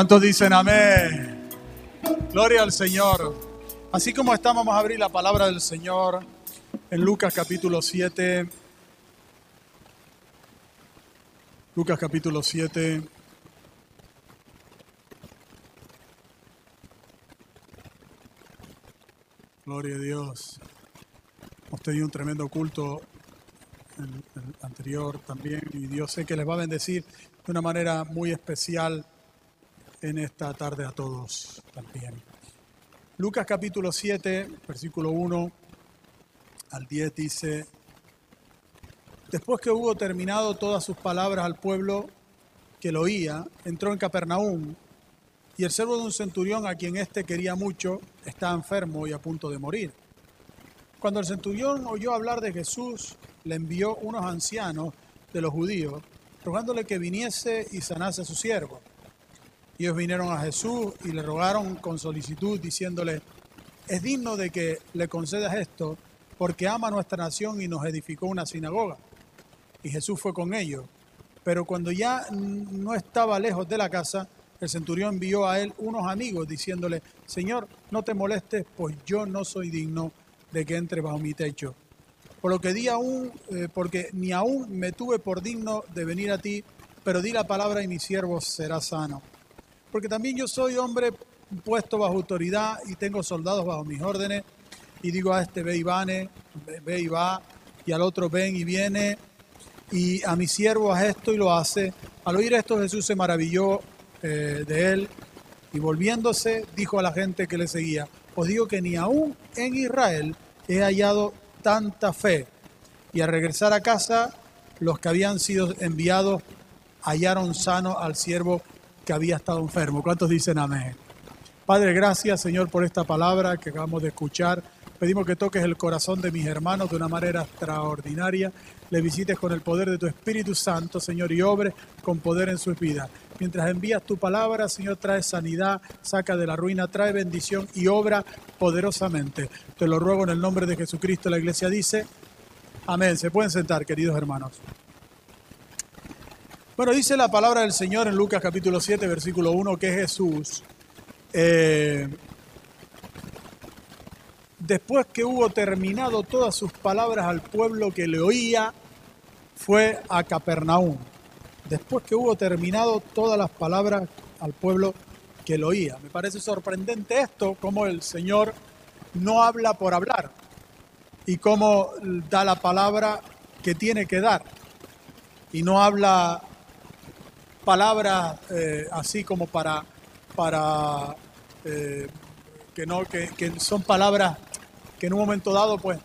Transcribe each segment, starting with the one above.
¿Cuántos dicen amén? Gloria al Señor. Así como estamos, vamos a abrir la palabra del Señor en Lucas capítulo 7. Lucas capítulo 7. Gloria a Dios. Hemos tenido un tremendo culto el, el anterior también y Dios sé que les va a bendecir de una manera muy especial en esta tarde a todos también. Lucas capítulo 7, versículo 1 al 10 dice, después que hubo terminado todas sus palabras al pueblo que lo oía, entró en Capernaum y el servo de un centurión a quien éste quería mucho estaba enfermo y a punto de morir. Cuando el centurión oyó hablar de Jesús, le envió unos ancianos de los judíos, rogándole que viniese y sanase a su siervo. Ellos vinieron a Jesús y le rogaron con solicitud, diciéndole, es digno de que le concedas esto, porque ama nuestra nación y nos edificó una sinagoga. Y Jesús fue con ellos. Pero cuando ya no estaba lejos de la casa, el centurión envió a él unos amigos, diciéndole, Señor, no te molestes, pues yo no soy digno de que entre bajo mi techo. Por lo que di aún, eh, porque ni aún me tuve por digno de venir a ti, pero di la palabra y mi siervo será sano. Porque también yo soy hombre puesto bajo autoridad y tengo soldados bajo mis órdenes. Y digo a este ve y vane, ve y va, y al otro ven y viene, y a mi siervo haz esto y lo hace. Al oír esto Jesús se maravilló eh, de él y volviéndose dijo a la gente que le seguía, os digo que ni aún en Israel he hallado tanta fe. Y al regresar a casa, los que habían sido enviados hallaron sano al siervo que había estado enfermo. ¿Cuántos dicen amén? Padre, gracias Señor por esta palabra que acabamos de escuchar. Pedimos que toques el corazón de mis hermanos de una manera extraordinaria. Le visites con el poder de tu Espíritu Santo, Señor, y obre con poder en sus vidas. Mientras envías tu palabra, Señor, trae sanidad, saca de la ruina, trae bendición y obra poderosamente. Te lo ruego en el nombre de Jesucristo. La iglesia dice, amén. Se pueden sentar, queridos hermanos. Bueno, dice la palabra del Señor en Lucas capítulo 7, versículo 1, que Jesús, eh, después que hubo terminado todas sus palabras al pueblo que le oía, fue a Capernaum. Después que hubo terminado todas las palabras al pueblo que lo oía. Me parece sorprendente esto, como el Señor no habla por hablar y cómo da la palabra que tiene que dar. Y no habla palabras eh, así como para, para eh, que, no, que, que, son palabras que en un momento dado, pues,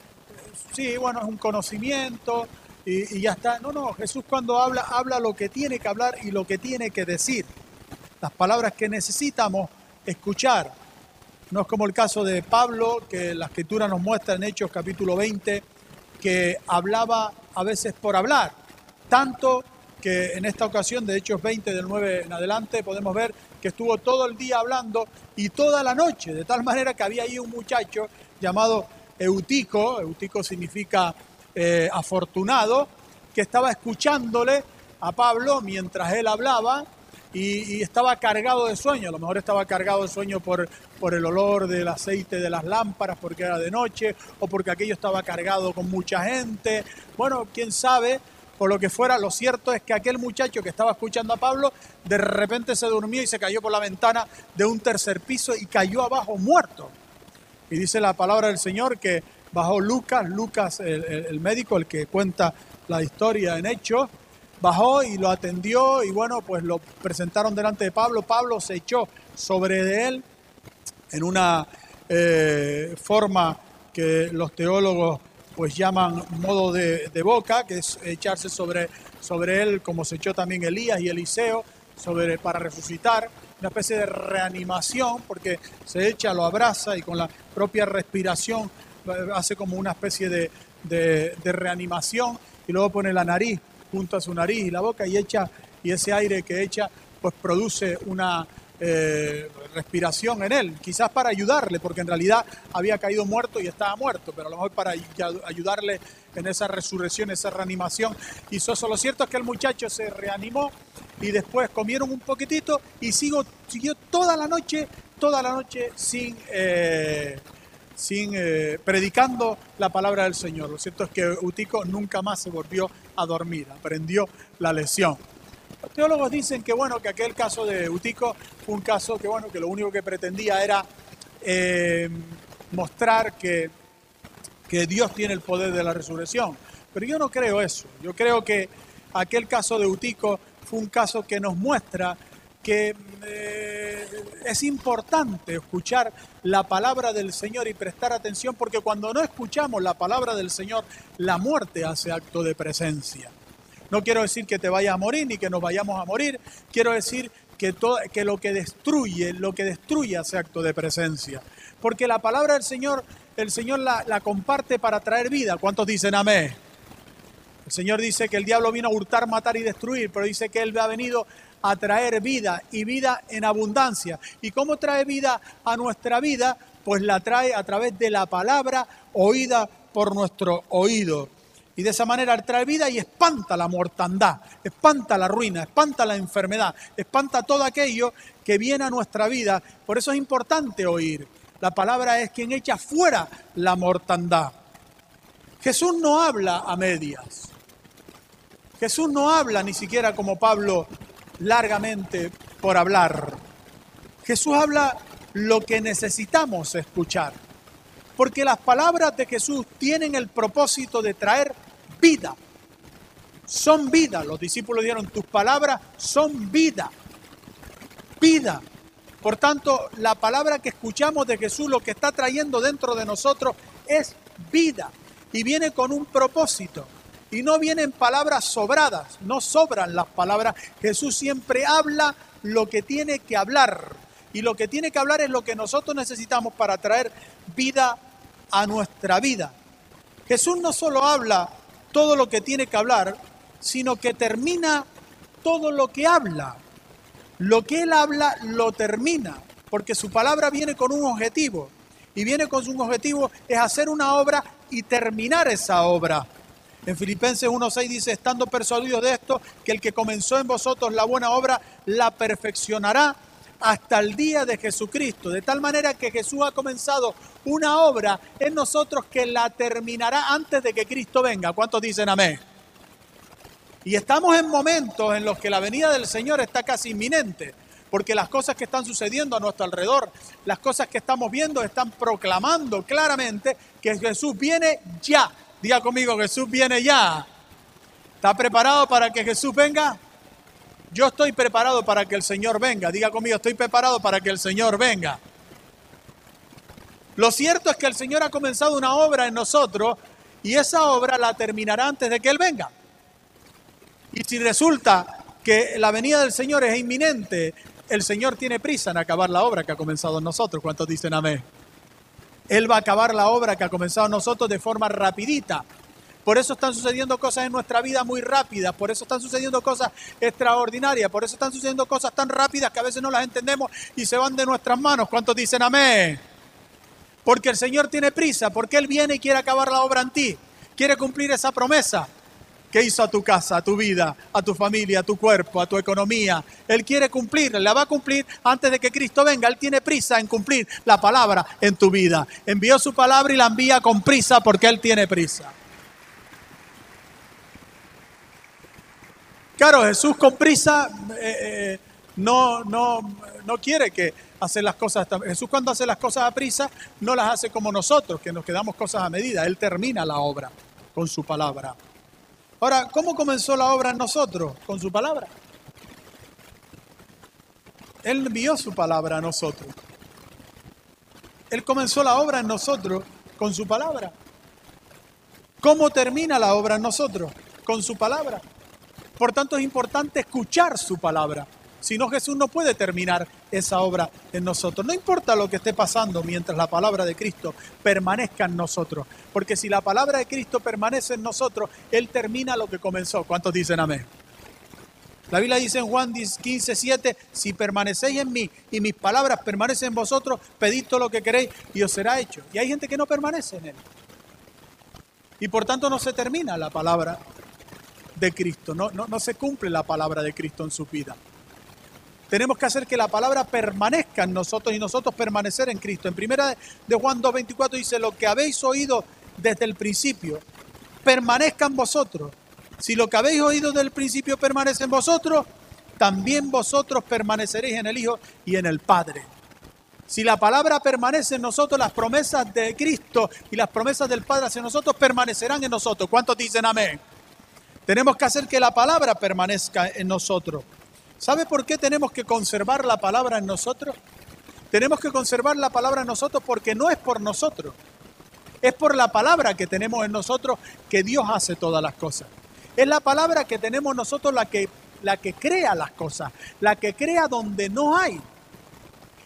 sí, bueno, es un conocimiento y, ya está. No, no, Jesús cuando habla, habla lo que tiene que hablar y lo que tiene que decir. Las palabras que necesitamos escuchar. No es como el caso de Pablo, que la escritura nos muestra en Hechos capítulo 20, que hablaba a veces por hablar, tanto que en esta ocasión, de Hechos 20 del 9 en adelante, podemos ver que estuvo todo el día hablando y toda la noche, de tal manera que había ahí un muchacho llamado Eutico, Eutico significa eh, afortunado, que estaba escuchándole a Pablo mientras él hablaba y, y, estaba cargado de sueño, a lo mejor estaba cargado de sueño por, por el olor del aceite de las lámparas porque era de noche o porque aquello estaba cargado con mucha gente, bueno, quién sabe, por lo que fuera, lo cierto es que aquel muchacho que estaba escuchando a Pablo, de repente se durmió y se cayó por la ventana de un tercer piso y cayó abajo muerto. Y dice la palabra del Señor que bajó Lucas, Lucas el médico, el que cuenta la historia en hechos, bajó y lo atendió y bueno, pues lo presentaron delante de Pablo. Pablo se echó sobre de él en una eh, forma que los teólogos pues llaman modo de, boca, que es echarse sobre, sobre él, como se echó también Elías y Eliseo, sobre, para resucitar, una especie de reanimación, porque se echa, lo abraza y con la propia respiración hace como una especie de, de, de reanimación y luego pone la nariz junto a su nariz y la boca y echa, y ese aire que echa, pues produce una eh, respiración en él, quizás para ayudarle, porque en realidad había caído muerto y estaba muerto, pero a lo mejor para ayudarle en esa resurrección, esa reanimación. Hizo eso. Lo cierto es que el muchacho se reanimó y después comieron un poquitito y siguió toda la noche, toda la noche sin, eh, sin eh, predicando la palabra del Señor. Lo cierto es que Utico nunca más se volvió a dormir, aprendió la lección. Los teólogos dicen que bueno, que aquel caso de Utico fue un caso que bueno, que lo único que pretendía era eh, mostrar que, que Dios tiene el poder de la resurrección. Pero yo no creo eso. Yo creo que aquel caso de Utico fue un caso que nos muestra que eh, es importante escuchar la palabra del Señor y prestar atención porque cuando no escuchamos la palabra del Señor, la muerte hace acto de presencia. No quiero decir que te vayas a morir ni que nos vayamos a morir, quiero decir que, todo, que lo que destruye, lo que destruye hace acto de presencia. Porque la palabra del Señor, el Señor la, la comparte para traer vida. ¿Cuántos dicen amén? El Señor dice que el diablo vino a hurtar, matar y destruir, pero dice que Él ha venido a traer vida y vida en abundancia. ¿Y cómo trae vida a nuestra vida? Pues la trae a través de la palabra oída por nuestro oído. Y de esa manera trae vida y espanta la mortandad, espanta la ruina, espanta la enfermedad, espanta todo aquello que viene a nuestra vida. Por eso es importante oír. La palabra es quien echa fuera la mortandad. Jesús no habla a medias. Jesús no habla ni siquiera como Pablo largamente por hablar. Jesús habla lo que necesitamos escuchar. Porque las palabras de Jesús tienen el propósito de traer vida. Son vida. Los discípulos dijeron, tus palabras son vida. Vida. Por tanto, la palabra que escuchamos de Jesús, lo que está trayendo dentro de nosotros es vida. Y viene con un propósito. Y no vienen palabras sobradas, no sobran las palabras. Jesús siempre habla lo que tiene que hablar. Y lo que tiene que hablar es lo que nosotros necesitamos para traer vida a nuestra vida. Jesús no solo habla todo lo que tiene que hablar, sino que termina todo lo que habla. Lo que Él habla lo termina, porque su palabra viene con un objetivo. Y viene con un objetivo, es hacer una obra y terminar esa obra. En Filipenses 1.6 dice, estando persuadidos de esto, que el que comenzó en vosotros la buena obra, la perfeccionará hasta el día de Jesucristo. De tal manera que Jesús ha comenzado una obra en nosotros que la terminará antes de que Cristo venga. ¿Cuántos dicen amén? Y estamos en momentos en los que la venida del Señor está casi inminente, porque las cosas que están sucediendo a nuestro alrededor, las cosas que estamos viendo, están proclamando claramente que Jesús viene ya. Diga conmigo, Jesús viene ya. ¿Está preparado para que Jesús venga? Yo estoy preparado para que el Señor venga. Diga conmigo, estoy preparado para que el Señor venga. Lo cierto es que el Señor ha comenzado una obra en nosotros y esa obra la terminará antes de que Él venga. Y si resulta que la venida del Señor es inminente, el Señor tiene prisa en acabar la obra que ha comenzado en nosotros. ¿Cuántos dicen amén? Él va a acabar la obra que ha comenzado nosotros de forma rapidita. Por eso están sucediendo cosas en nuestra vida muy rápidas, por eso están sucediendo cosas extraordinarias, por eso están sucediendo cosas tan rápidas que a veces no las entendemos y se van de nuestras manos. ¿Cuántos dicen amén? Porque el Señor tiene prisa, porque Él viene y quiere acabar la obra en ti, quiere cumplir esa promesa que hizo a tu casa, a tu vida, a tu familia, a tu cuerpo, a tu economía. Él quiere cumplir, la va a cumplir antes de que Cristo venga. Él tiene prisa en cumplir la palabra en tu vida. Envió su palabra y la envía con prisa porque Él tiene prisa. Claro, Jesús con prisa eh, eh, no, no, no quiere que hacer las cosas. Jesús cuando hace las cosas a prisa no las hace como nosotros, que nos quedamos cosas a medida. Él termina la obra con su palabra. Ahora, ¿cómo comenzó la obra en nosotros? Con su palabra. Él envió su palabra a nosotros. Él comenzó la obra en nosotros con su palabra. ¿Cómo termina la obra en nosotros? Con su palabra. Por tanto, es importante escuchar su palabra. Si no, Jesús no puede terminar esa obra en nosotros. No importa lo que esté pasando mientras la palabra de Cristo permanezca en nosotros. Porque si la palabra de Cristo permanece en nosotros, Él termina lo que comenzó. ¿Cuántos dicen amén? La Biblia dice en Juan 15, 7, si permanecéis en mí y mis palabras permanecen en vosotros, pedid todo lo que queréis y os será hecho. Y hay gente que no permanece en Él. Y por tanto no se termina la palabra de Cristo. No, no, no se cumple la palabra de Cristo en su vida. Tenemos que hacer que la palabra permanezca en nosotros y nosotros permanecer en Cristo. En primera de Juan 2.24 dice, lo que habéis oído desde el principio, permanezca en vosotros. Si lo que habéis oído desde el principio permanece en vosotros, también vosotros permaneceréis en el Hijo y en el Padre. Si la palabra permanece en nosotros, las promesas de Cristo y las promesas del Padre hacia nosotros permanecerán en nosotros. ¿Cuántos dicen amén? Tenemos que hacer que la palabra permanezca en nosotros. ¿Sabe por qué tenemos que conservar la palabra en nosotros? Tenemos que conservar la palabra en nosotros porque no es por nosotros. Es por la palabra que tenemos en nosotros que Dios hace todas las cosas. Es la palabra que tenemos nosotros la que, la que crea las cosas, la que crea donde no hay.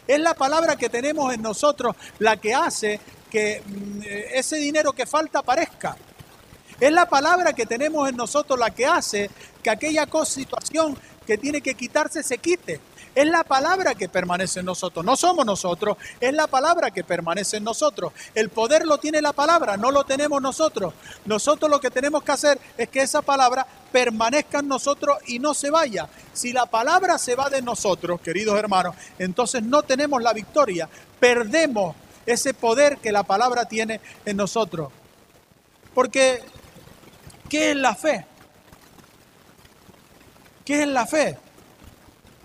Es la palabra que tenemos en nosotros la que hace que mm, ese dinero que falta aparezca. Es la palabra que tenemos en nosotros la que hace que aquella situación que tiene que quitarse se quite. Es la palabra que permanece en nosotros. No somos nosotros, es la palabra que permanece en nosotros. El poder lo tiene la palabra, no lo tenemos nosotros. Nosotros lo que tenemos que hacer es que esa palabra permanezca en nosotros y no se vaya. Si la palabra se va de nosotros, queridos hermanos, entonces no tenemos la victoria. Perdemos ese poder que la palabra tiene en nosotros. Porque, ¿qué es la fe? ¿Qué es la fe?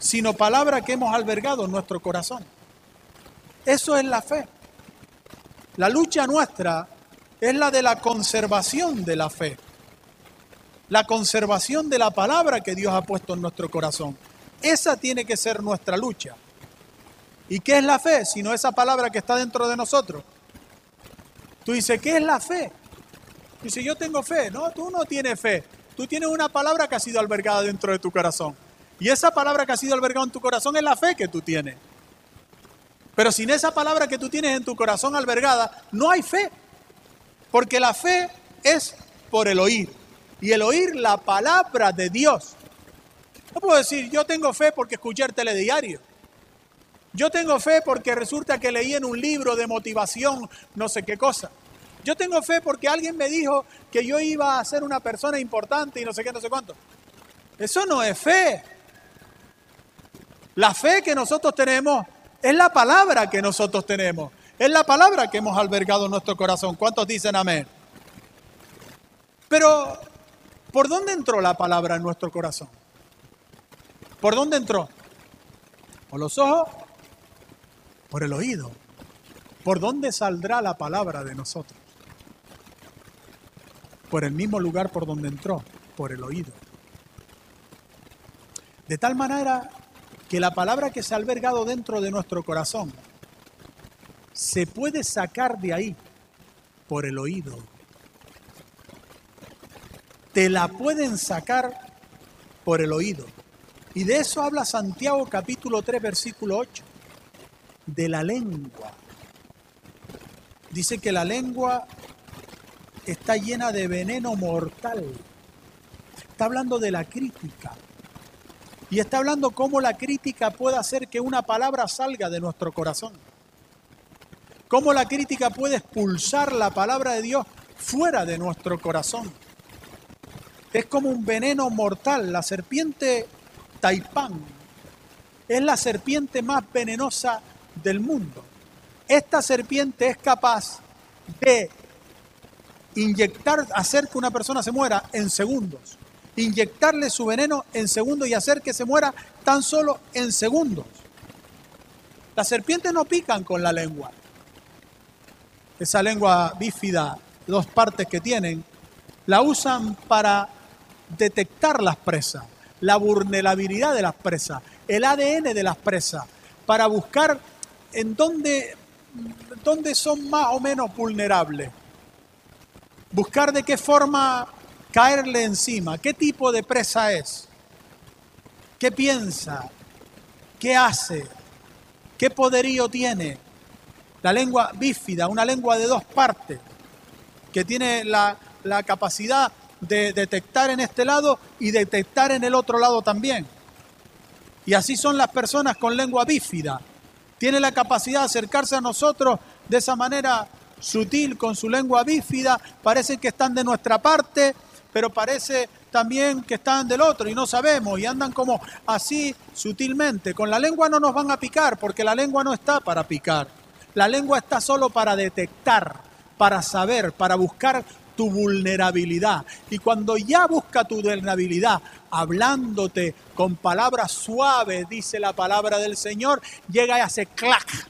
sino palabra que hemos albergado en nuestro corazón. Eso es la fe. La lucha nuestra es la de la conservación de la fe, la conservación de la palabra que Dios ha puesto en nuestro corazón. Esa tiene que ser nuestra lucha. ¿Y qué es la fe? Sino esa palabra que está dentro de nosotros. Tú dices, ¿qué es la fe? Dice, yo tengo fe. No, tú no tienes fe. Tú tienes una palabra que ha sido albergada dentro de tu corazón. Y esa palabra que ha sido albergada en tu corazón es la fe que tú tienes. Pero sin esa palabra que tú tienes en tu corazón albergada, no hay fe. Porque la fe es por el oír. Y el oír la palabra de Dios. No puedo decir, yo tengo fe porque escuché el telediario. Yo tengo fe porque resulta que leí en un libro de motivación no sé qué cosa. Yo tengo fe porque alguien me dijo que yo iba a ser una persona importante y no sé qué, no sé cuánto. Eso no es fe. La fe que nosotros tenemos es la palabra que nosotros tenemos. Es la palabra que hemos albergado en nuestro corazón. ¿Cuántos dicen amén? Pero, ¿por dónde entró la palabra en nuestro corazón? ¿Por dónde entró? ¿Por los ojos? Por el oído. ¿Por dónde saldrá la palabra de nosotros? Por el mismo lugar por donde entró, por el oído. De tal manera que la palabra que se ha albergado dentro de nuestro corazón se puede sacar de ahí por el oído. Te la pueden sacar por el oído. Y de eso habla Santiago capítulo 3 versículo 8. De la lengua. Dice que la lengua está llena de veneno mortal. Está hablando de la crítica. Y está hablando cómo la crítica puede hacer que una palabra salga de nuestro corazón. Cómo la crítica puede expulsar la palabra de Dios fuera de nuestro corazón. Es como un veneno mortal. La serpiente taipán es la serpiente más venenosa del mundo. Esta serpiente es capaz de inyectar, hacer que una persona se muera en segundos inyectarle su veneno en segundos y hacer que se muera tan solo en segundos. Las serpientes no pican con la lengua. Esa lengua bífida, dos partes que tienen, la usan para detectar las presas, la vulnerabilidad de las presas, el ADN de las presas, para buscar en dónde, dónde son más o menos vulnerables. Buscar de qué forma caerle encima. ¿Qué tipo de presa es? ¿Qué piensa? ¿Qué hace? ¿Qué poderío tiene? La lengua bífida, una lengua de dos partes, que tiene la, capacidad de detectar en este lado y detectar en el otro lado también. Y así son las personas con lengua bífida. Tiene la capacidad de acercarse a nosotros de esa manera sutil con su lengua bífida. Parece que están de nuestra parte, pero parece también que están del otro y no sabemos y andan como así sutilmente. Con la lengua no nos van a picar porque la lengua no está para picar. La lengua está solo para detectar, para saber, para buscar tu vulnerabilidad. Y cuando ya busca tu vulnerabilidad, hablándote con palabras suaves, dice la palabra del Señor, llega y hace clac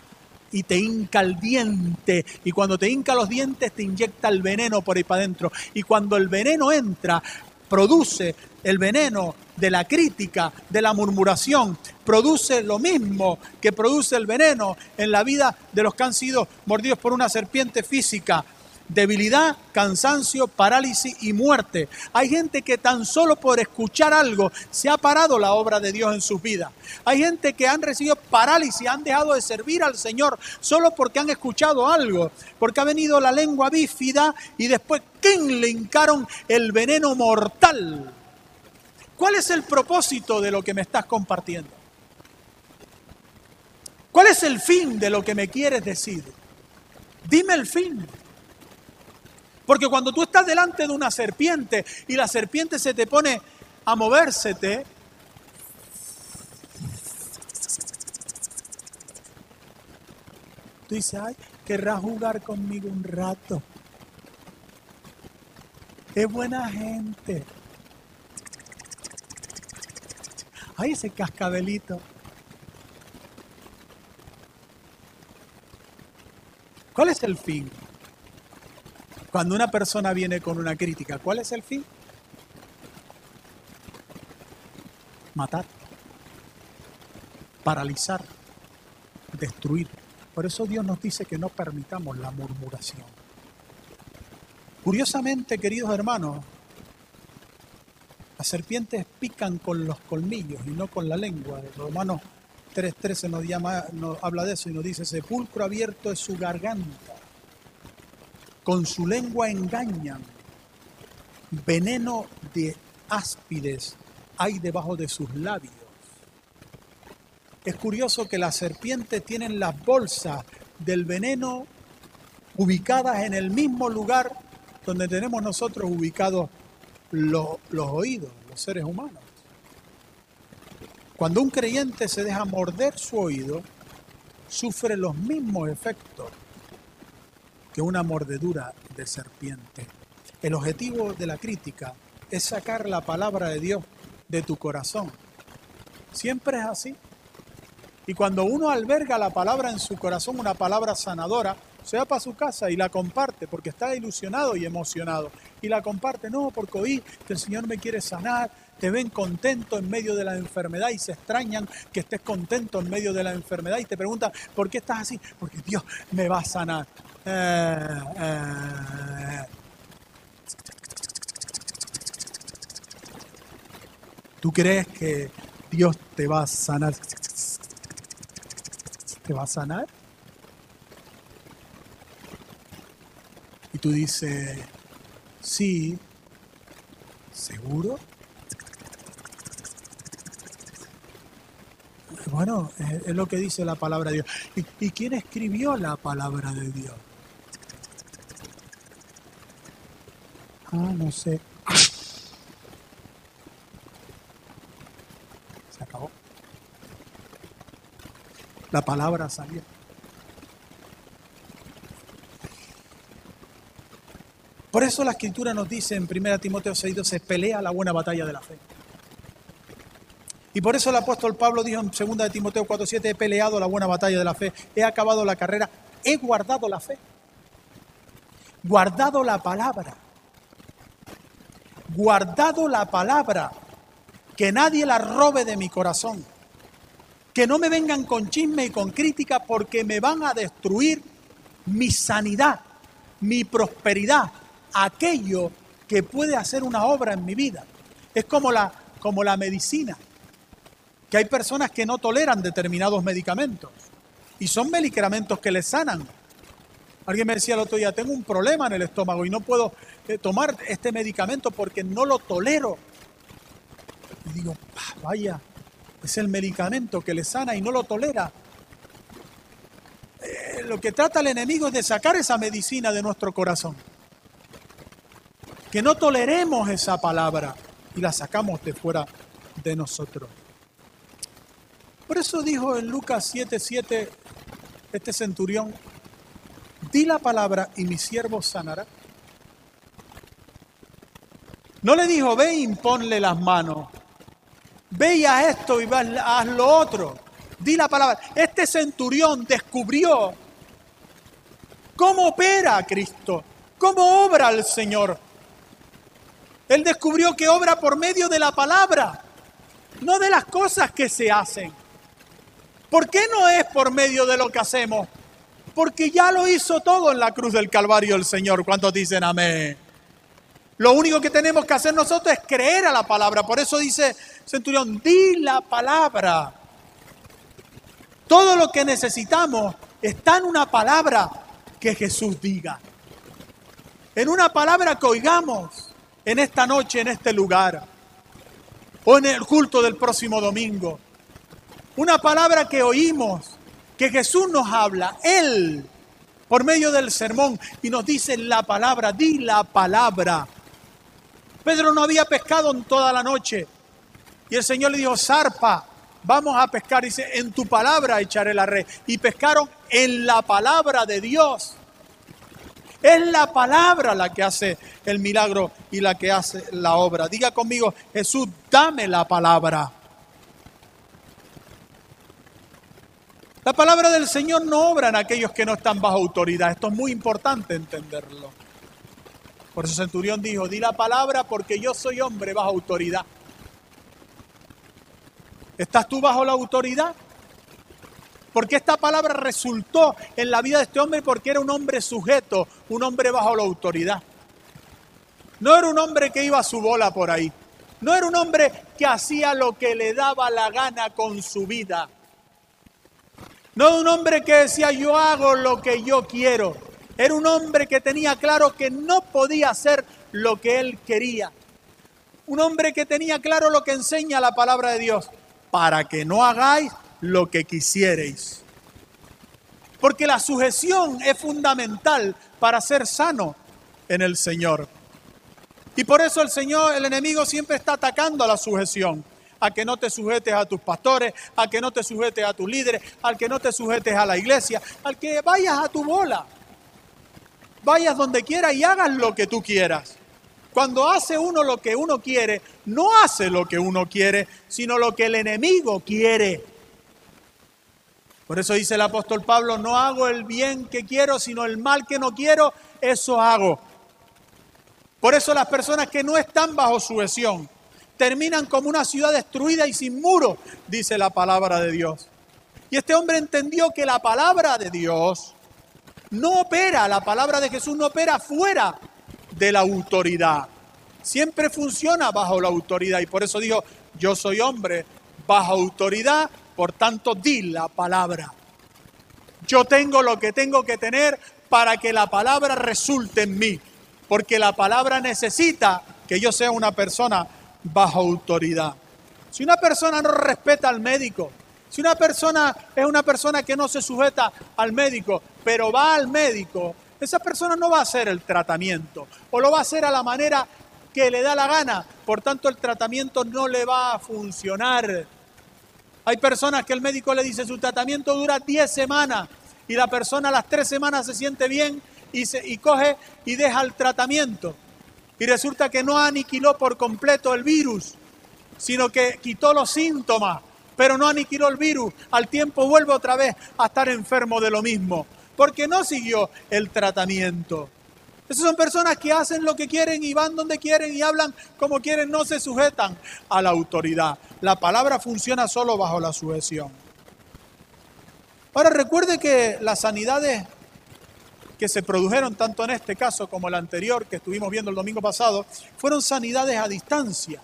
y te hinca el diente. Y cuando te hinca los dientes, te inyecta el veneno por ahí para adentro. Y cuando el veneno entra, produce el veneno de la crítica, de la murmuración, produce lo mismo que produce el veneno en la vida de los que han sido mordidos por una serpiente física, debilidad, cansancio, parálisis y muerte. Hay gente que tan solo por escuchar algo se ha parado la obra de Dios en sus vidas. Hay gente que han recibido parálisis, han dejado de servir al Señor solo porque han escuchado algo, porque ha venido la lengua bífida y después ¿quién le hincaron el veneno mortal? ¿Cuál es el propósito de lo que me estás compartiendo? ¿Cuál es el fin de lo que me quieres decir? Dime el fin. Porque cuando tú estás delante de una serpiente y la serpiente se te pone a movérsete, tú dices, ay, querrá jugar conmigo un rato. Es buena gente. Ay, ese cascabelito. ¿Cuál es el fin? Cuando una persona viene con una crítica, ¿cuál es el fin? Matar, paralizar, destruir. Por eso Dios nos dice que no permitamos la murmuración. Curiosamente, queridos hermanos, las serpientes pican con los colmillos y no con la lengua. Romanos 3.13 nos, nos habla de eso y nos dice, sepulcro abierto es su garganta con su lengua engañan, veneno de áspides hay debajo de sus labios. Es curioso que las serpientes tienen las bolsas del veneno ubicadas en el mismo lugar donde tenemos nosotros ubicados los, los oídos, los seres humanos. Cuando un creyente se deja morder su oído, sufre los mismos efectos que una mordedura de serpiente. El objetivo de la crítica es sacar la palabra de Dios de tu corazón. Siempre es así. Y cuando uno alberga la palabra en su corazón, una palabra sanadora, se va para su casa y la comparte porque está ilusionado y emocionado. Y la comparte, no, porque oí que el Señor me quiere sanar, te ven contento en medio de la enfermedad y se extrañan que estés contento en medio de la enfermedad y te preguntan, ¿por qué estás así? Porque Dios me va a sanar. Eh, eh. ¿Tú crees que Dios te va a sanar? ¿Te va a sanar? Y tú dices, sí, ¿seguro? Bueno, es, lo que dice la palabra de Dios. ¿Y quién escribió la palabra de Dios? Ah, no sé. Se acabó. La palabra salió. Por eso la escritura nos dice en 1 Timoteo 6, se pelea la buena batalla de la fe. Y por eso el apóstol Pablo dijo en 2 Timoteo 4:7, he peleado la buena batalla de la fe, he acabado la carrera, he guardado la fe, guardado la palabra guardado la palabra, que nadie la robe de mi corazón, que no me vengan con chisme y con crítica porque me van a destruir mi sanidad, mi prosperidad, aquello que puede hacer una obra en mi vida. Es como la, como la medicina, que hay personas que no toleran determinados medicamentos y son medicamentos que les sanan. Alguien me decía el otro día, tengo un problema en el estómago y no puedo tomar este medicamento porque no lo tolero. Y digo, ah, vaya, es el medicamento que le sana y no lo tolera. Eh, lo que trata el enemigo es de sacar esa medicina de nuestro corazón. Que no toleremos esa palabra. y la sacamos de fuera de nosotros. Por eso dijo en Lucas 7:7 este centurión, di la palabra y mi siervo sanará. No le dijo, ve y imponle las manos. Ve y haz esto y haz lo otro. Di la palabra. Este centurión descubrió cómo opera Cristo, cómo obra el Señor. Él descubrió que obra por medio de la palabra, no de las cosas que se hacen. ¿Por qué no es por medio de lo que hacemos? Porque ya lo hizo todo en la cruz del Calvario el Señor. ¿Cuántos dicen amén? Lo único que tenemos que hacer nosotros es creer a la palabra. Por eso dice Centurión, di la palabra. Todo lo que necesitamos está en una palabra que Jesús diga. En una palabra que oigamos en esta noche, en este lugar. O en el culto del próximo domingo. Una palabra que oímos, que Jesús nos habla. Él, por medio del sermón, y nos dice la palabra, di la palabra. Pedro no había pescado en toda la noche. Y el Señor le dijo, zarpa, vamos a pescar. Dice, en tu palabra echaré la red. Y pescaron en la palabra de Dios. Es la palabra la que hace el milagro y la que hace la obra. Diga conmigo, Jesús, dame la palabra. La palabra del Señor no obra en aquellos que no están bajo autoridad. Esto es muy importante entenderlo. Por eso Centurión dijo, di la palabra porque yo soy hombre bajo autoridad. ¿Estás tú bajo la autoridad? Porque esta palabra resultó en la vida de este hombre porque era un hombre sujeto, un hombre bajo la autoridad. No era un hombre que iba a su bola por ahí. No era un hombre que hacía lo que le daba la gana con su vida. No era un hombre que decía yo hago lo que yo quiero. Era un hombre que tenía claro que no podía hacer lo que él quería. Un hombre que tenía claro lo que enseña la palabra de Dios, para que no hagáis lo que quisierais. Porque la sujeción es fundamental para ser sano en el Señor. Y por eso el Señor, el enemigo siempre está atacando a la sujeción, a que no te sujetes a tus pastores, a que no te sujetes a tus líderes, al que no te sujetes a la iglesia, al que vayas a tu bola vayas donde quieras y hagas lo que tú quieras. Cuando hace uno lo que uno quiere, no hace lo que uno quiere, sino lo que el enemigo quiere. Por eso dice el apóstol Pablo, no hago el bien que quiero, sino el mal que no quiero, eso hago. Por eso las personas que no están bajo sujeción terminan como una ciudad destruida y sin muro, dice la palabra de Dios. Y este hombre entendió que la palabra de Dios no opera, la palabra de Jesús no opera fuera de la autoridad. Siempre funciona bajo la autoridad y por eso dijo, yo soy hombre bajo autoridad, por tanto di la palabra. Yo tengo lo que tengo que tener para que la palabra resulte en mí, porque la palabra necesita que yo sea una persona bajo autoridad. Si una persona no respeta al médico, si una persona es una persona que no se sujeta al médico, pero va al médico, esa persona no va a hacer el tratamiento o lo va a hacer a la manera que le da la gana. Por tanto, el tratamiento no le va a funcionar. Hay personas que el médico le dice su tratamiento dura 10 semanas y la persona a las 3 semanas se siente bien y, y coge y deja el tratamiento. Y resulta que no aniquiló por completo el virus, sino que quitó los síntomas pero no aniquiló el virus. Al tiempo vuelve otra vez a estar enfermo de lo mismo, porque no siguió el tratamiento. Esas son personas que hacen lo que quieren y van donde quieren y hablan como quieren, no se sujetan a la autoridad. La palabra funciona solo bajo la sujeción. Ahora recuerde que las sanidades que se produjeron tanto en este caso como el anterior que estuvimos viendo el domingo pasado, fueron sanidades a distancia.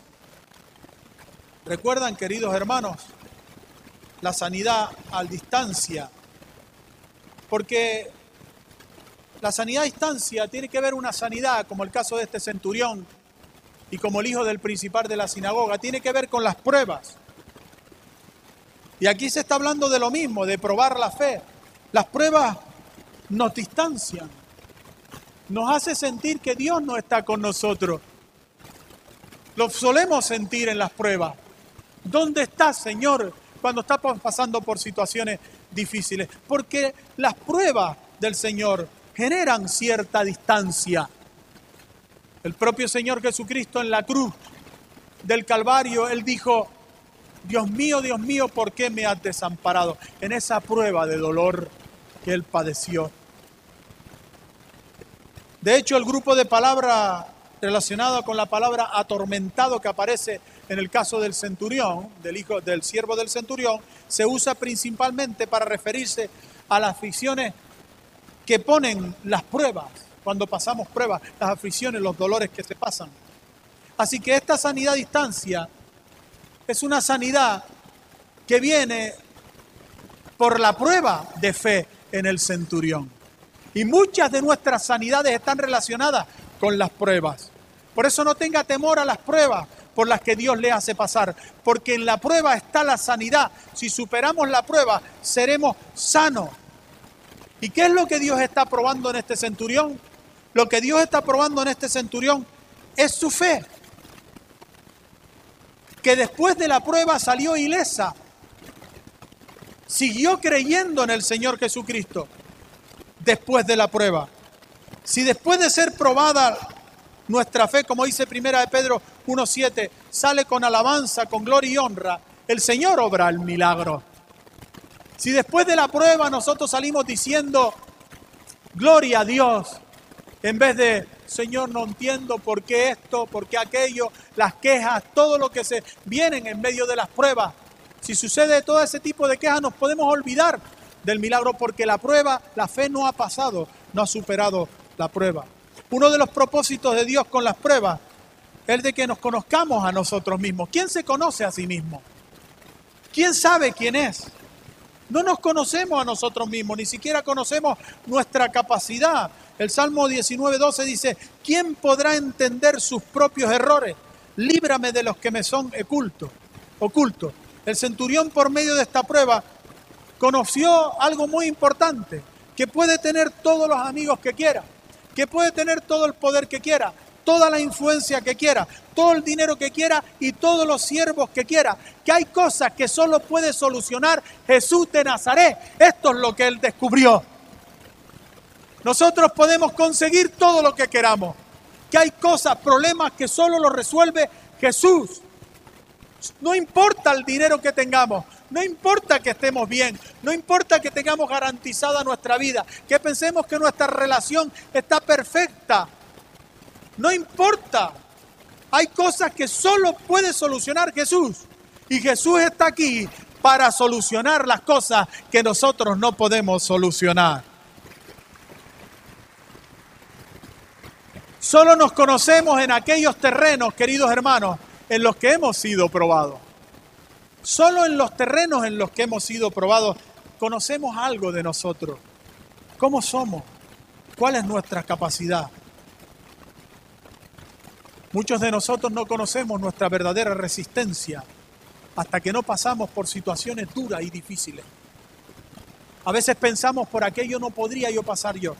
Recuerdan, queridos hermanos, la sanidad a distancia, porque la sanidad a distancia tiene que ver una sanidad, como el caso de este centurión y como el hijo del principal de la sinagoga, tiene que ver con las pruebas. Y aquí se está hablando de lo mismo, de probar la fe. Las pruebas nos distancian, nos hace sentir que Dios no está con nosotros. Lo solemos sentir en las pruebas. ¿Dónde estás, Señor, cuando estás pasando por situaciones difíciles? Porque las pruebas del Señor generan cierta distancia. El propio Señor Jesucristo en la cruz del Calvario, Él dijo, Dios mío, Dios mío, ¿por qué me has desamparado? En esa prueba de dolor que Él padeció. De hecho, el grupo de palabra relacionado con la palabra atormentado que aparece en el caso del centurión, del hijo del siervo del centurión, se usa principalmente para referirse a las aficiones que ponen las pruebas, cuando pasamos pruebas, las aflicciones, los dolores que se pasan. Así que esta sanidad a distancia es una sanidad que viene por la prueba de fe en el centurión. Y muchas de nuestras sanidades están relacionadas con las pruebas. Por eso no tenga temor a las pruebas por las que Dios le hace pasar, porque en la prueba está la sanidad. Si superamos la prueba, seremos sanos. ¿Y qué es lo que Dios está probando en este centurión? Lo que Dios está probando en este centurión es su fe. Que después de la prueba salió ilesa. Siguió creyendo en el Señor Jesucristo después de la prueba. Si después de ser probada nuestra fe, como dice Primera de Pedro 1.7, sale con alabanza, con gloria y honra, el Señor obra el milagro. Si después de la prueba nosotros salimos diciendo, gloria a Dios, en vez de, Señor, no entiendo por qué esto, por qué aquello, las quejas, todo lo que se vienen en medio de las pruebas. Si sucede todo ese tipo de quejas, nos podemos olvidar del milagro porque la prueba, la fe no ha pasado, no ha superado la prueba. Uno de los propósitos de Dios con las pruebas es de que nos conozcamos a nosotros mismos. ¿Quién se conoce a sí mismo? ¿Quién sabe quién es? No nos conocemos a nosotros mismos, ni siquiera conocemos nuestra capacidad. El Salmo 19.12 dice, ¿quién podrá entender sus propios errores? Líbrame de los que me son ocultos. Oculto. El centurión por medio de esta prueba conoció algo muy importante, que puede tener todos los amigos que quiera, que puede tener todo el poder que quiera, toda la influencia que quiera, todo el dinero que quiera y todos los siervos que quiera. Que hay cosas que solo puede solucionar Jesús de Nazaret. Esto es lo que él descubrió. Nosotros podemos conseguir todo lo que queramos. Que hay cosas, problemas que solo lo resuelve Jesús. No importa el dinero que tengamos, no importa que estemos bien, no importa que tengamos garantizada nuestra vida, que pensemos que nuestra relación está perfecta, no importa. Hay cosas que solo puede solucionar Jesús. Y Jesús está aquí para solucionar las cosas que nosotros no podemos solucionar. Solo nos conocemos en aquellos terrenos, queridos hermanos, en los que hemos sido probados. Solo en los terrenos en los que hemos sido probados conocemos algo de nosotros. ¿Cómo somos? ¿Cuál es nuestra capacidad? Muchos de nosotros no conocemos nuestra verdadera resistencia hasta que no pasamos por situaciones duras y difíciles. A veces pensamos por aquello no podría yo pasar yo,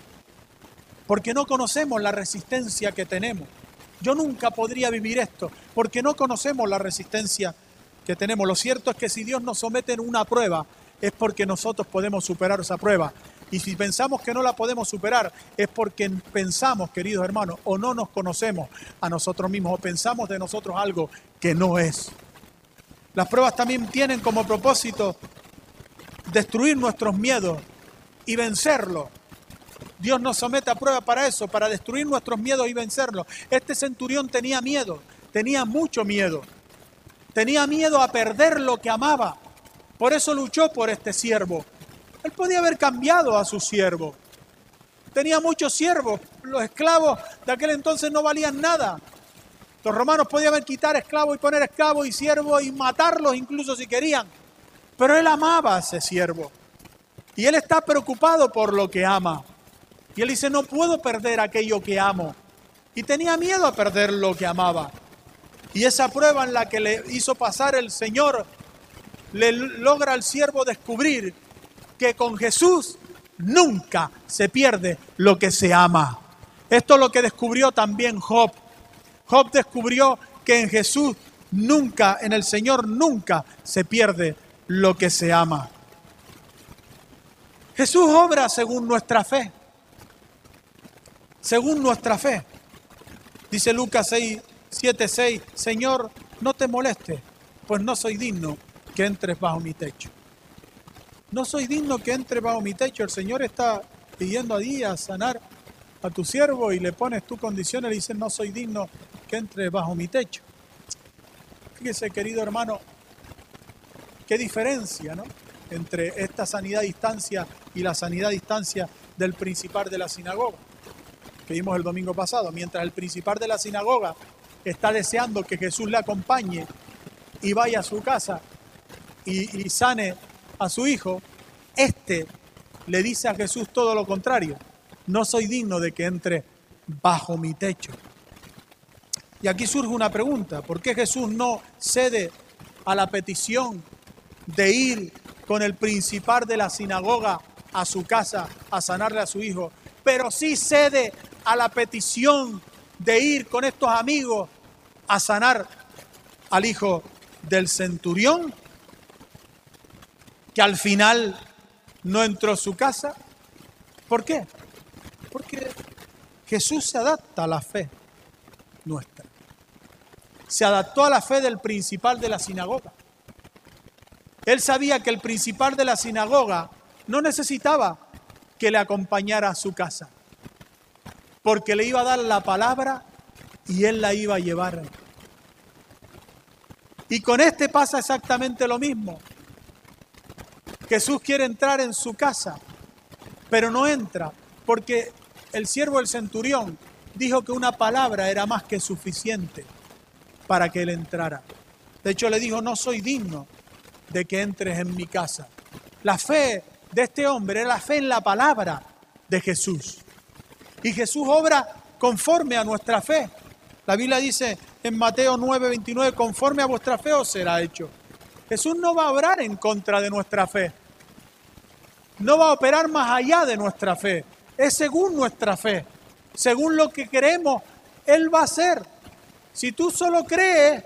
porque no conocemos la resistencia que tenemos. Yo nunca podría vivir esto, porque no conocemos la resistencia que tenemos. Lo cierto es que si Dios nos somete en una prueba, es porque nosotros podemos superar esa prueba. Y si pensamos que no la podemos superar, es porque pensamos, queridos hermanos, o no nos conocemos a nosotros mismos, o pensamos de nosotros algo que no es. Las pruebas también tienen como propósito destruir nuestros miedos y vencerlos. Dios nos somete a prueba para eso, para destruir nuestros miedos y vencerlos. Este centurión tenía miedo, tenía mucho miedo. Tenía miedo a perder lo que amaba. Por eso luchó por este siervo. Él podía haber cambiado a su siervo. Tenía muchos siervos. Los esclavos de aquel entonces no valían nada. Los romanos podían quitar esclavos y poner esclavos y siervos y matarlos incluso si querían. Pero él amaba a ese siervo. Y él está preocupado por lo que ama. Y él dice, no puedo perder aquello que amo. Y tenía miedo a perder lo que amaba. Y esa prueba en la que le hizo pasar el Señor, le logra al siervo descubrir que con Jesús nunca se pierde lo que se ama. Esto es lo que descubrió también Job. Job descubrió que en Jesús nunca, en el Señor nunca se pierde lo que se ama. Jesús obra según nuestra fe. Según nuestra fe. Dice Lucas 6, 7, 6, Señor, no te molestes, pues no soy digno que entres bajo mi techo. No soy digno que entres bajo mi techo. El Señor está pidiendo a día sanar a tu siervo y le pones tu condición y le dices, no soy digno que entres bajo mi techo. Fíjese, querido hermano, qué diferencia, ¿no? Entre esta sanidad a distancia y la sanidad a distancia del principal de la sinagoga, que vimos el domingo pasado. Mientras el principal de la sinagoga está deseando que Jesús le acompañe y vaya a su casa y, sane a su hijo, este le dice a Jesús todo lo contrario. No soy digno de que entre bajo mi techo. Y aquí surge una pregunta, ¿por qué Jesús no cede a la petición de ir con el principal de la sinagoga a su casa a sanarle a su hijo, pero sí cede a la petición de ir con estos amigos a sanar al hijo del centurión? que al final no entró a su casa. ¿Por qué? Porque Jesús se adapta a la fe nuestra. Se adaptó a la fe del principal de la sinagoga. Él sabía que el principal de la sinagoga no necesitaba que le acompañara a su casa, porque le iba a dar la palabra y él la iba a llevar. Y con este pasa exactamente lo mismo. Jesús quiere entrar en su casa, pero no entra porque el siervo del centurión dijo que una palabra era más que suficiente para que él entrara. De hecho, le dijo, no soy digno de que entres en mi casa. La fe de este hombre era la fe en la palabra de Jesús. Y Jesús obra conforme a nuestra fe. La Biblia dice en Mateo 9, 29, conforme a vuestra fe os será hecho. Jesús no va a obrar en contra de nuestra fe no va a operar más allá de nuestra fe. Es según nuestra fe. Según lo que queremos, Él va a hacer. Si tú solo crees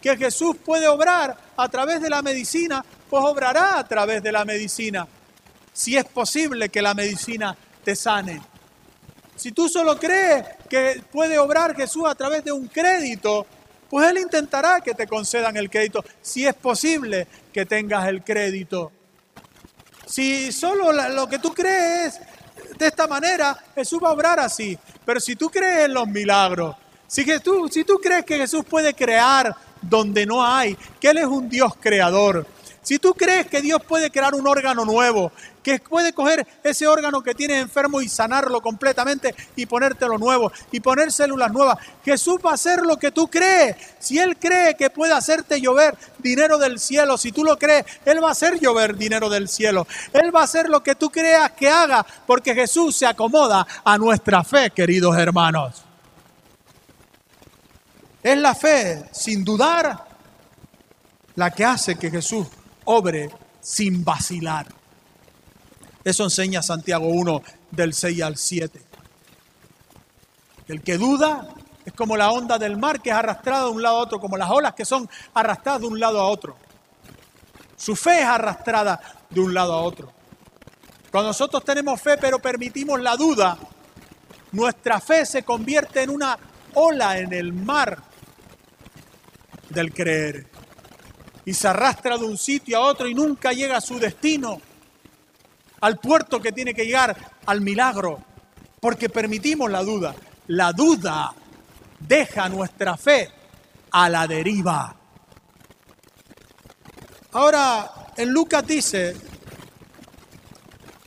que Jesús puede obrar a través de la medicina, pues obrará a través de la medicina. Si es posible que la medicina te sane. Si tú solo crees que puede obrar Jesús a través de un crédito, pues Él intentará que te concedan el crédito, si es posible que tengas el crédito. Si solo lo que tú crees de esta manera, Jesús va a obrar así. Pero si tú crees en los milagros, si, tú, si tú crees que Jesús puede crear donde no hay, que Él es un Dios creador, si tú crees que Dios puede crear un órgano nuevo, que puede coger ese órgano que tienes enfermo y sanarlo completamente y ponértelo nuevo y poner células nuevas, Jesús va a hacer lo que tú crees. Si Él cree que puede hacerte llover dinero del cielo, si tú lo crees, Él va a hacer llover dinero del cielo. Él va a hacer lo que tú creas que haga, porque Jesús se acomoda a nuestra fe, queridos hermanos. Es la fe, sin dudar, la que hace que Jesús obre sin vacilar. Eso enseña Santiago 1 del 6 al 7. El que duda es como la onda del mar que es arrastrada de un lado a otro, como las olas que son arrastradas de un lado a otro. Su fe es arrastrada de un lado a otro. Cuando nosotros tenemos fe pero permitimos la duda, nuestra fe se convierte en una ola en el mar del creer y se arrastra de un sitio a otro y nunca llega a su destino, al puerto que tiene que llegar, al milagro, porque permitimos la duda. La duda deja nuestra fe a la deriva. Ahora, en Lucas dice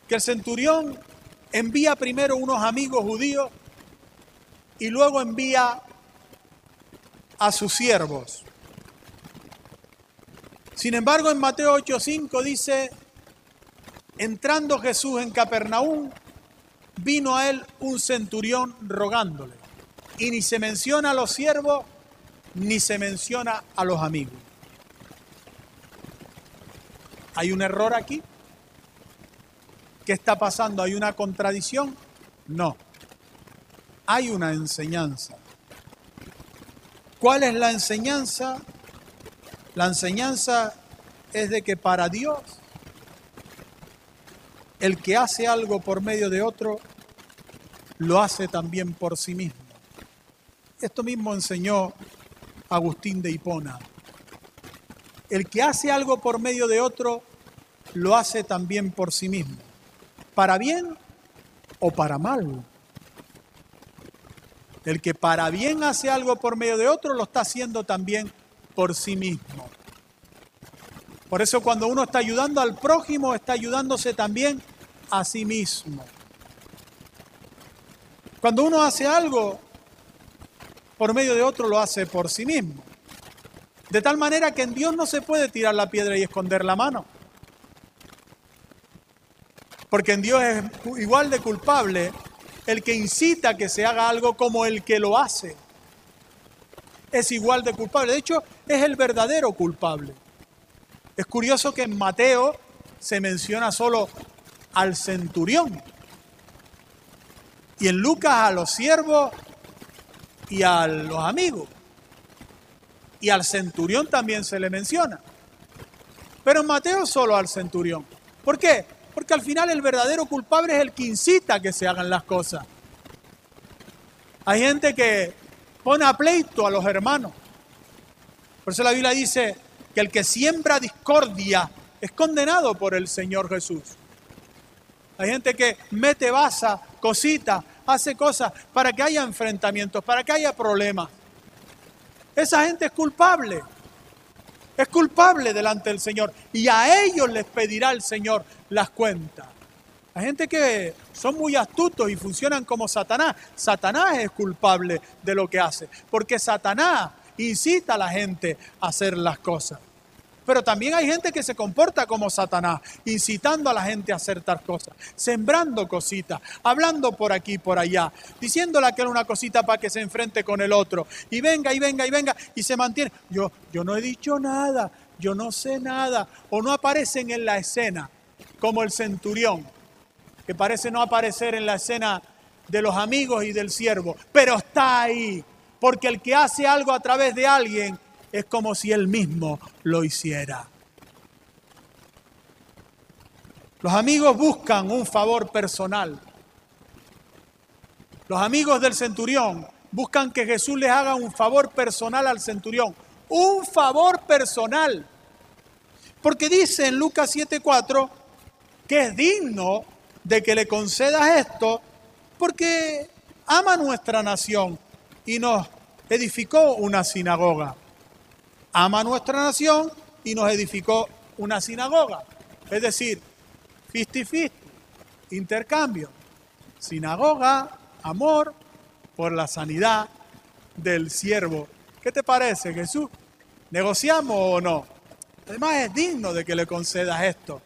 que el centurión envía primero unos amigos judíos y luego envía a sus siervos. Sin embargo, en Mateo 8:5 dice, entrando Jesús en Capernaum, vino a él un centurión rogándole. Y ni se menciona a los siervos, ni se menciona a los amigos. ¿Hay un error aquí? ¿Qué está pasando? ¿Hay una contradicción? No. Hay una enseñanza. ¿Cuál es la enseñanza? La enseñanza es de que para Dios el que hace algo por medio de otro, lo hace también por sí mismo. Esto mismo enseñó Agustín de Hipona. El que hace algo por medio de otro, lo hace también por sí mismo, para bien o para mal. El que para bien hace algo por medio de otro, lo está haciendo también por sí mismo. Por eso cuando uno está ayudando al prójimo, está ayudándose también a sí mismo. Cuando uno hace algo por medio de otro, lo hace por sí mismo. De tal manera que en Dios no se puede tirar la piedra y esconder la mano. Porque en Dios es igual de culpable el que incita a que se haga algo como el que lo hace. Es igual de culpable. De hecho, es el verdadero culpable. Es curioso que en Mateo se menciona solo al centurión y en Lucas a los siervos y a los amigos. Y al centurión también se le menciona. Pero en Mateo solo al centurión. ¿Por qué? Porque al final el verdadero culpable es el que incita que se hagan las cosas. Hay gente que pone a pleito a los hermanos. Por eso la Biblia dice que el que siembra discordia es condenado por el Señor Jesús. Hay gente que mete basa, cositas, hace cosas para que haya enfrentamientos, para que haya problemas. Esa gente es culpable. Es culpable delante del Señor. Y a ellos les pedirá el Señor las cuentas. Hay gente que son muy astutos y funcionan como Satanás. Satanás es culpable de lo que hace, porque Satanás incita a la gente a hacer las cosas. Pero también hay gente que se comporta como Satanás, incitando a la gente a hacer tal cosas, sembrando cositas, hablando por aquí y por allá, diciéndole era una cosita para que se enfrente con el otro. Y venga, y venga, y venga, y se mantiene. Yo, yo no he dicho nada, yo no sé nada, o no aparecen en la escena, como el centurión, que parece no aparecer en la escena de los amigos y del siervo, pero está ahí, porque el que hace algo a través de alguien, es como si él mismo lo hiciera. Los amigos buscan un favor personal. Los amigos del centurión buscan que Jesús les haga un favor personal al centurión. Un favor personal. Porque dice en Lucas 7:4 que es digno de que le concedas esto porque ama nuestra nación y nos edificó una sinagoga ama nuestra nación y nos edificó una sinagoga. Es decir, fisti fisti, intercambio. Sinagoga, amor por la sanidad del siervo. ¿Qué te parece, Jesús? ¿Negociamos o no? Además es digno de que le concedas esto.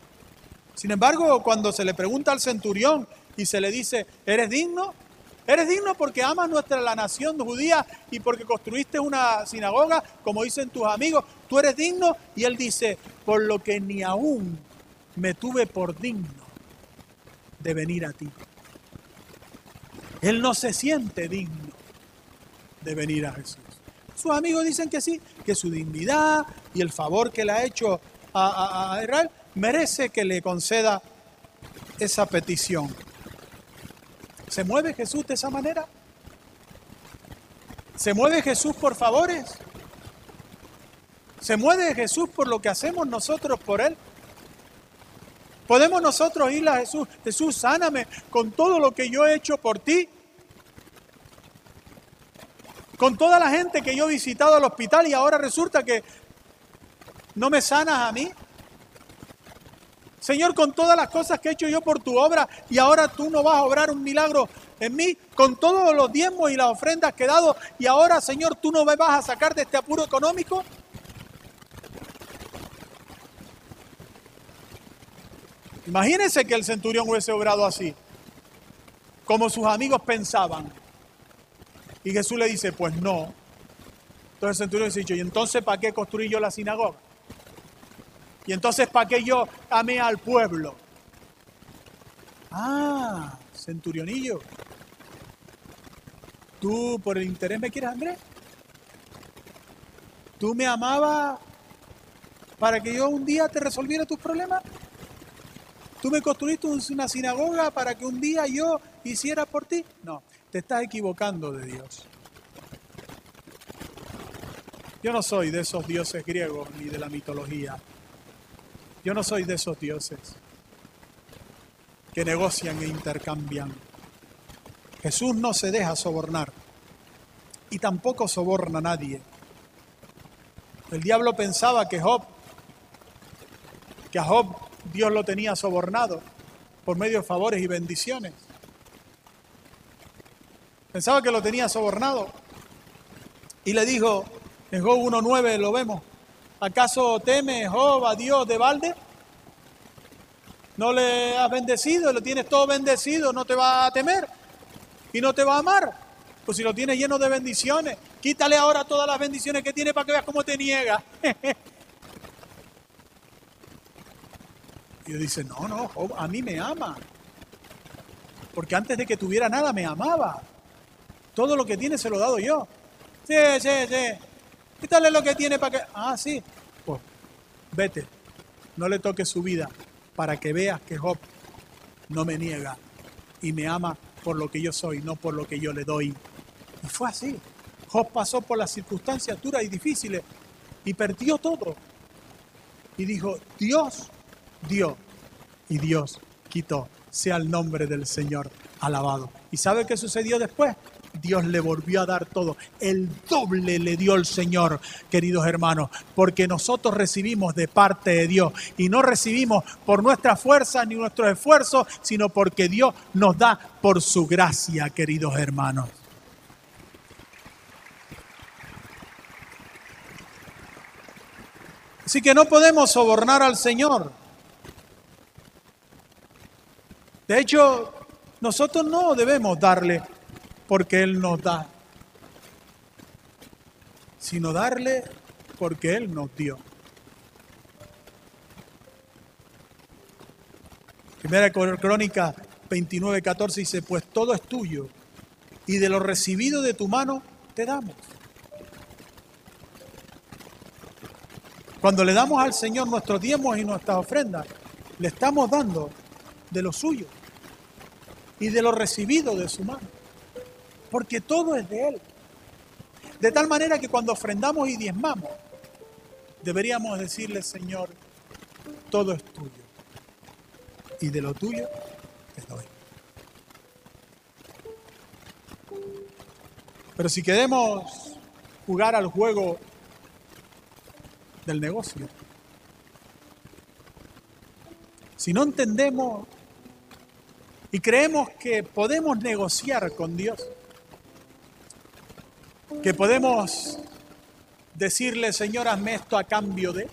Sin embargo, cuando se le pregunta al centurión y se le dice, ¿eres digno? Eres digno porque amas nuestra la nación judía y porque construiste una sinagoga, como dicen tus amigos. Tú eres digno y él dice, por lo que ni aún me tuve por digno de venir a ti. Él no se siente digno de venir a Jesús. Sus amigos dicen que sí, que su dignidad y el favor que le ha hecho a, a Israel merece que le conceda esa petición. ¿Se mueve Jesús de esa manera? ¿Se mueve Jesús por favores? ¿Se mueve Jesús por lo que hacemos nosotros por Él? ¿Podemos nosotros ir a Jesús? Jesús, sáname con todo lo que yo he hecho por ti. Con toda la gente que yo he visitado al hospital y ahora resulta que no me sanas a mí. Señor, con todas las cosas que he hecho yo por tu obra y ahora tú no vas a obrar un milagro en mí, con todos los diezmos y las ofrendas que he dado y ahora, Señor, tú no me vas a sacar de este apuro económico. Imagínense que el centurión hubiese obrado así, como sus amigos pensaban. Y Jesús le dice, pues no. Entonces el centurión dice, ¿y entonces para qué construí yo la sinagoga? Y entonces, ¿para qué yo amé al pueblo? Ah, centurionillo. ¿Tú por el interés me quieres, Andrés? ¿Tú me amabas para que yo un día te resolviera tus problemas? ¿Tú me construiste una sinagoga para que un día yo hiciera por ti? No, te estás equivocando de Dios. Yo no soy de esos dioses griegos ni de la mitología. Yo no soy de esos dioses que negocian e intercambian. Jesús no se deja sobornar y tampoco soborna a nadie. El diablo pensaba que Job, que a Job Dios lo tenía sobornado por medio de favores y bendiciones. Pensaba que lo tenía sobornado y le dijo, en Job 1.9 lo vemos, ¿acaso teme a Dios de balde? ¿No le has bendecido? Lo tienes todo bendecido, no te va a temer y no te va a amar. Pues si lo tienes lleno de bendiciones, quítale ahora todas las bendiciones que tiene para que veas cómo te niega. y dice, no, no, Job a mí me ama. Porque antes de que tuviera nada me amaba. Todo lo que tiene se lo he dado yo. Sí, sí, sí. Quítale lo que tiene para que... Ah, sí. Vete. No le toques su vida para que veas que Job no me niega y me ama por lo que yo soy, no por lo que yo le doy. Y fue así. Job pasó por las circunstancias duras y difíciles y perdió todo. Y dijo, Dios dio y Dios quitó. Sea el nombre del Señor alabado. ¿Y sabe qué sucedió después? Dios le volvió a dar todo. El doble le dio el Señor, queridos hermanos, porque nosotros recibimos de parte de Dios y no recibimos por nuestra fuerza ni nuestro esfuerzo, sino porque Dios nos da por su gracia, queridos hermanos. Así que no podemos sobornar al Señor. De hecho, nosotros no debemos darle porque Él nos da, sino darle porque Él nos dio. Primera Crónica 29, 14 dice, pues todo es tuyo y de lo recibido de tu mano te damos. Cuando le damos al Señor nuestros diezmos y nuestras ofrendas, le estamos dando de lo suyo y de lo recibido de su mano porque todo es de Él. De tal manera que cuando ofrendamos y diezmamos, deberíamos decirle, Señor, todo es tuyo. Y de lo tuyo te doy. Pero si queremos jugar al juego del negocio, si no entendemos y creemos que podemos negociar con Dios, que podemos decirle, Señor, hazme esto a cambio de,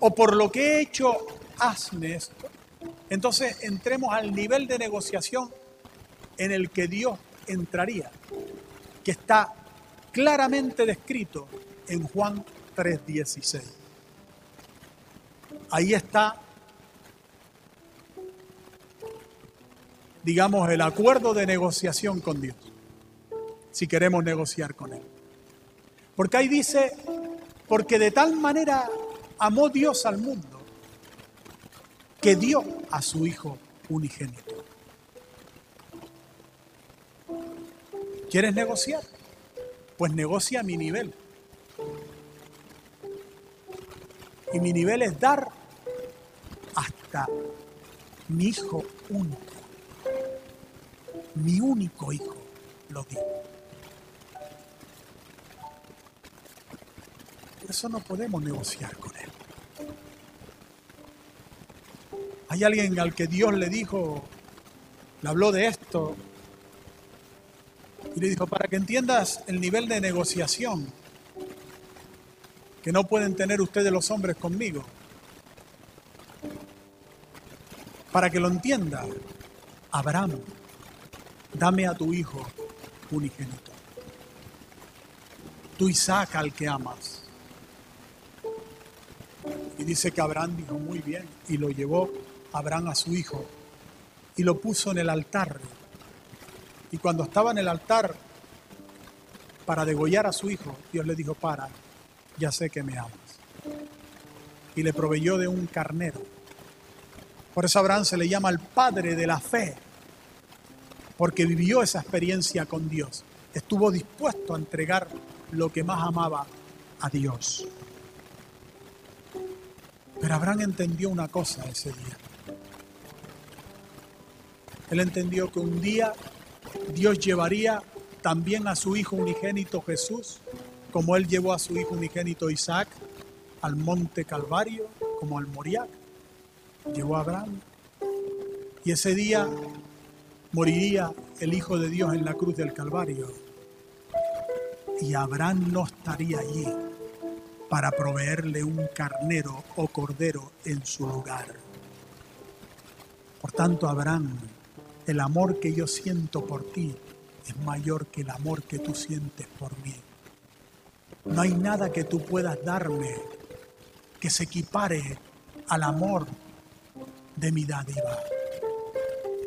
o por lo que he hecho, hazme esto. Entonces entremos al nivel de negociación en el que Dios entraría, que está claramente descrito en Juan 3:16. Ahí está, digamos, el acuerdo de negociación con Dios si queremos negociar con Él. Porque ahí dice, porque de tal manera amó Dios al mundo que dio a su Hijo unigénito. ¿Quieres negociar? Pues negocia a mi nivel. Y mi nivel es dar hasta mi hijo único. Mi único hijo lo dio. Eso no podemos negociar con Él. Hay alguien al que Dios le dijo, le habló de esto, y le dijo, para que entiendas el nivel de negociación que no pueden tener ustedes los hombres conmigo, para que lo entienda, Abraham, dame a tu hijo unigénito, tu Isaac al que amas. Y dice que Abraham dijo muy bien y lo llevó Abraham a su hijo y lo puso en el altar. Y cuando estaba en el altar, para degollar a su hijo, Dios le dijo, para, ya sé que me amas. Y le proveyó de un carnero. Por eso Abraham se le llama el padre de la fe, porque vivió esa experiencia con Dios. Estuvo dispuesto a entregar lo que más amaba a Dios. Pero Abraham entendió una cosa ese día. Él entendió que un día Dios llevaría también a su hijo unigénito Jesús, como él llevó a su hijo unigénito Isaac al monte Calvario, como al Moriac, llevó a Abraham. Y ese día moriría el Hijo de Dios en la cruz del Calvario. Y Abraham no estaría allí para proveerle un carnero o cordero en su lugar. Por tanto, Abraham, el amor que yo siento por ti es mayor que el amor que tú sientes por mí. No hay nada que tú puedas darme que se equipare al amor de mi dádiva,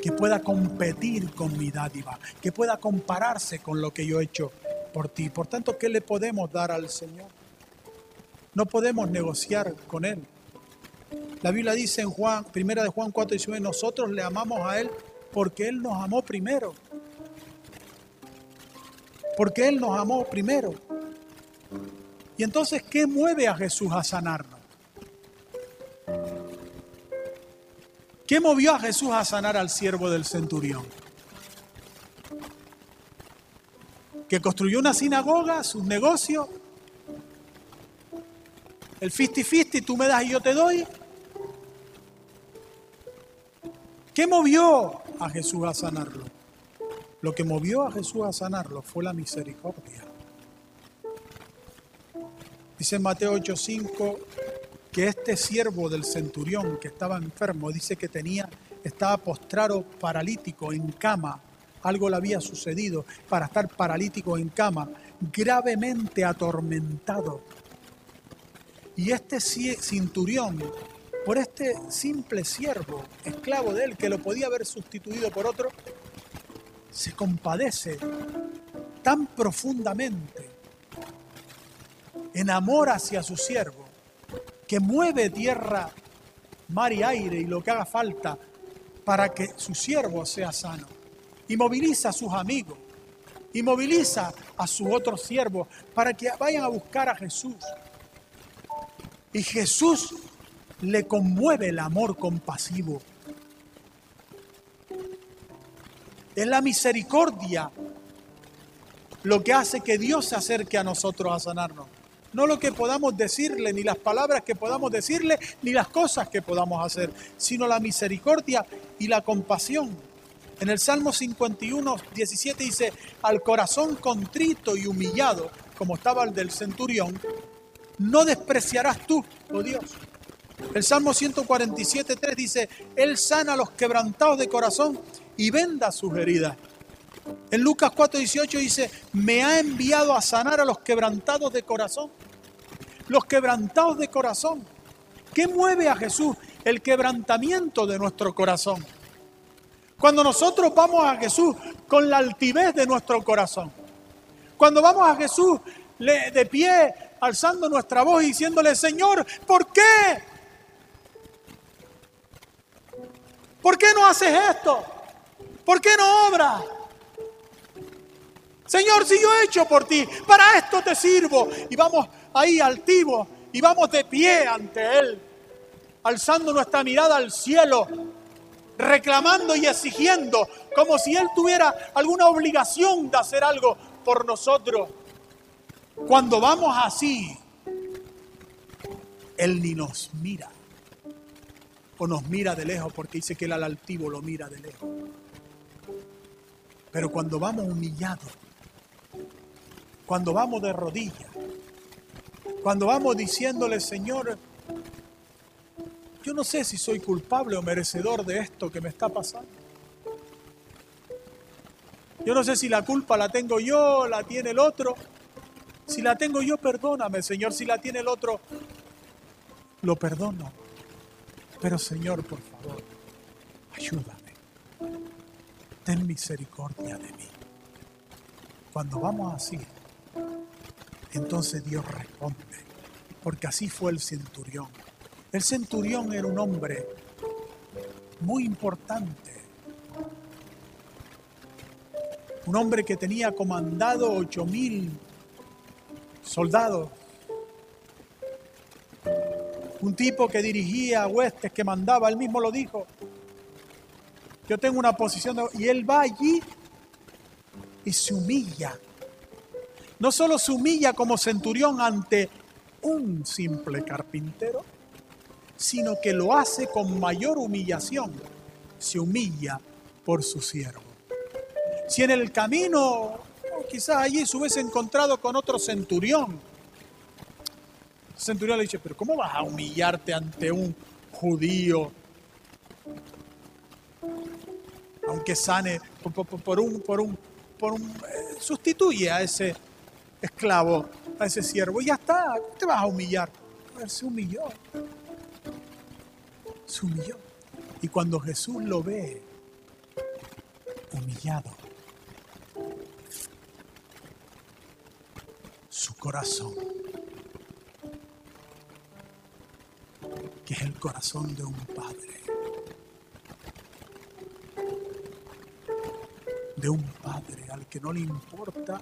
que pueda competir con mi dádiva, que pueda compararse con lo que yo he hecho por ti. Por tanto, ¿qué le podemos dar al Señor? No podemos negociar con Él. La Biblia dice en Juan, primera de Juan 4, 19, nosotros le amamos a Él porque Él nos amó primero. Porque Él nos amó primero. Y entonces, ¿qué mueve a Jesús a sanarnos? ¿Qué movió a Jesús a sanar al siervo del centurión? Que construyó una sinagoga, sus negocios, el fisti-fisti, tú me das y yo te doy. ¿Qué movió a Jesús a sanarlo? Lo que movió a Jesús a sanarlo fue la misericordia. Dice Mateo 8:5 que este siervo del centurión que estaba enfermo, dice que tenía, estaba postrado paralítico en cama. Algo le había sucedido para estar paralítico en cama, gravemente atormentado y este cinturión, por este simple siervo, esclavo de él, que lo podía haber sustituido por otro, se compadece tan profundamente en amor hacia su siervo, que mueve tierra, mar y aire y lo que haga falta para que su siervo sea sano. Y moviliza a sus amigos, y moviliza a sus otros siervos para que vayan a buscar a Jesús y Jesús le conmueve el amor compasivo. Es la misericordia lo que hace que Dios se acerque a nosotros a sanarnos. No lo que podamos decirle, ni las palabras que podamos decirle, ni las cosas que podamos hacer, sino la misericordia y la compasión. En el Salmo 51, 17 dice, al corazón contrito y humillado, como estaba el del centurión, no despreciarás tú, oh Dios. El Salmo 147, 3 dice, Él sana a los quebrantados de corazón y venda sus heridas. En Lucas 4, 18 dice, me ha enviado a sanar a los quebrantados de corazón. Los quebrantados de corazón. ¿Qué mueve a Jesús? El quebrantamiento de nuestro corazón. Cuando nosotros vamos a Jesús con la altivez de nuestro corazón. Cuando vamos a Jesús de pie alzando nuestra voz y diciéndole, Señor, ¿por qué? ¿Por qué no haces esto? ¿Por qué no obras? Señor, si yo he hecho por ti, para esto te sirvo. Y vamos ahí altivos y vamos de pie ante Él, alzando nuestra mirada al cielo, reclamando y exigiendo, como si Él tuviera alguna obligación de hacer algo por nosotros. Cuando vamos así, Él ni nos mira. O nos mira de lejos porque dice que el al altivo lo mira de lejos. Pero cuando vamos humillados, cuando vamos de rodillas, cuando vamos diciéndole, Señor, yo no sé si soy culpable o merecedor de esto que me está pasando. Yo no sé si la culpa la tengo yo, la tiene el otro. Si la tengo yo, perdóname, Señor. Si la tiene el otro, lo perdono. Pero, Señor, por favor, ayúdame. Ten misericordia de mí. Cuando vamos así, Entonces Dios responde, porque así fue el centurión. El centurión era un hombre muy importante, un hombre que tenía comandado ocho mil soldados, un tipo que dirigía huestes, que mandaba, él mismo lo dijo. Yo tengo una posición de, y él va allí y se humilla. No solo se humilla como centurión ante un simple carpintero, sino que lo hace con mayor humillación. Se humilla por su siervo. Si en el camino, quizás allí se hubiese encontrado con otro centurión, el centurión le dice, pero ¿cómo vas a humillarte ante un judío? Aunque sane por, un, por un, por un, eh, sustituye a ese esclavo, a ese siervo, y ya está, te vas a humillar. A ver, se humilló. Se humilló. Y cuando Jesús lo ve humillado, corazón que es el corazón de un padre. De un padre al que no le importa